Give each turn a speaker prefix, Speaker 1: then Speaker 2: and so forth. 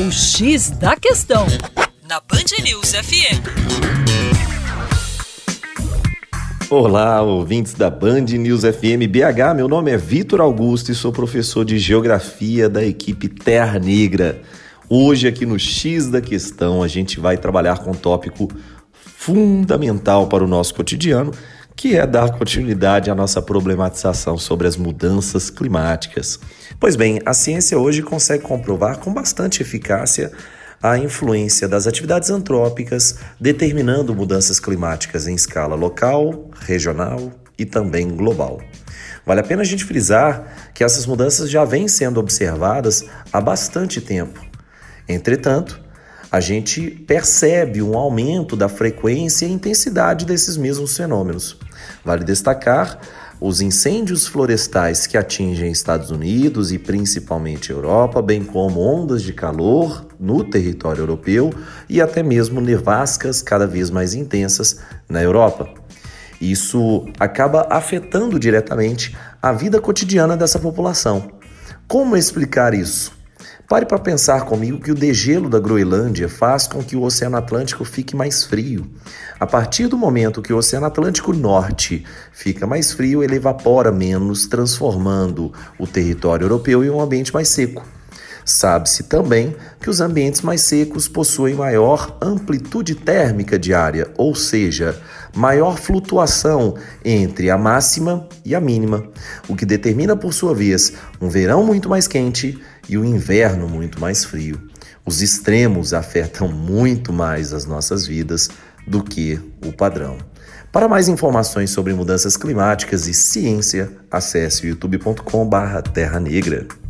Speaker 1: O X da Questão, na Band News FM.
Speaker 2: Olá, ouvintes da Band News FM BH. Meu nome é Vitor Augusto e sou professor de Geografia da equipe Terra Negra. Hoje, aqui no X da Questão, a gente vai trabalhar com um tópico fundamental para o nosso cotidiano que é dar continuidade à nossa problematização sobre as mudanças climáticas. Pois bem, a ciência hoje consegue comprovar com bastante eficácia a influência das atividades antrópicas determinando mudanças climáticas em escala local, regional e também global. Vale a pena a gente frisar que essas mudanças já vêm sendo observadas há bastante tempo. Entretanto, a gente percebe um aumento da frequência e intensidade desses mesmos fenômenos. Vale destacar os incêndios florestais que atingem Estados Unidos e principalmente Europa, bem como ondas de calor no território europeu e até mesmo nevascas cada vez mais intensas na Europa. Isso acaba afetando diretamente a vida cotidiana dessa população. Como explicar isso? Pare para pensar comigo que o degelo da Groenlândia faz com que o Oceano Atlântico fique mais frio. A partir do momento que o Oceano Atlântico Norte fica mais frio, ele evapora menos, transformando o território europeu em um ambiente mais seco. Sabe-se também que os ambientes mais secos possuem maior amplitude térmica diária, ou seja, maior flutuação entre a máxima e a mínima, o que determina, por sua vez, um verão muito mais quente e um inverno muito mais frio. Os extremos afetam muito mais as nossas vidas do que o padrão. Para mais informações sobre mudanças climáticas e ciência, acesse youtube.com/terra negra.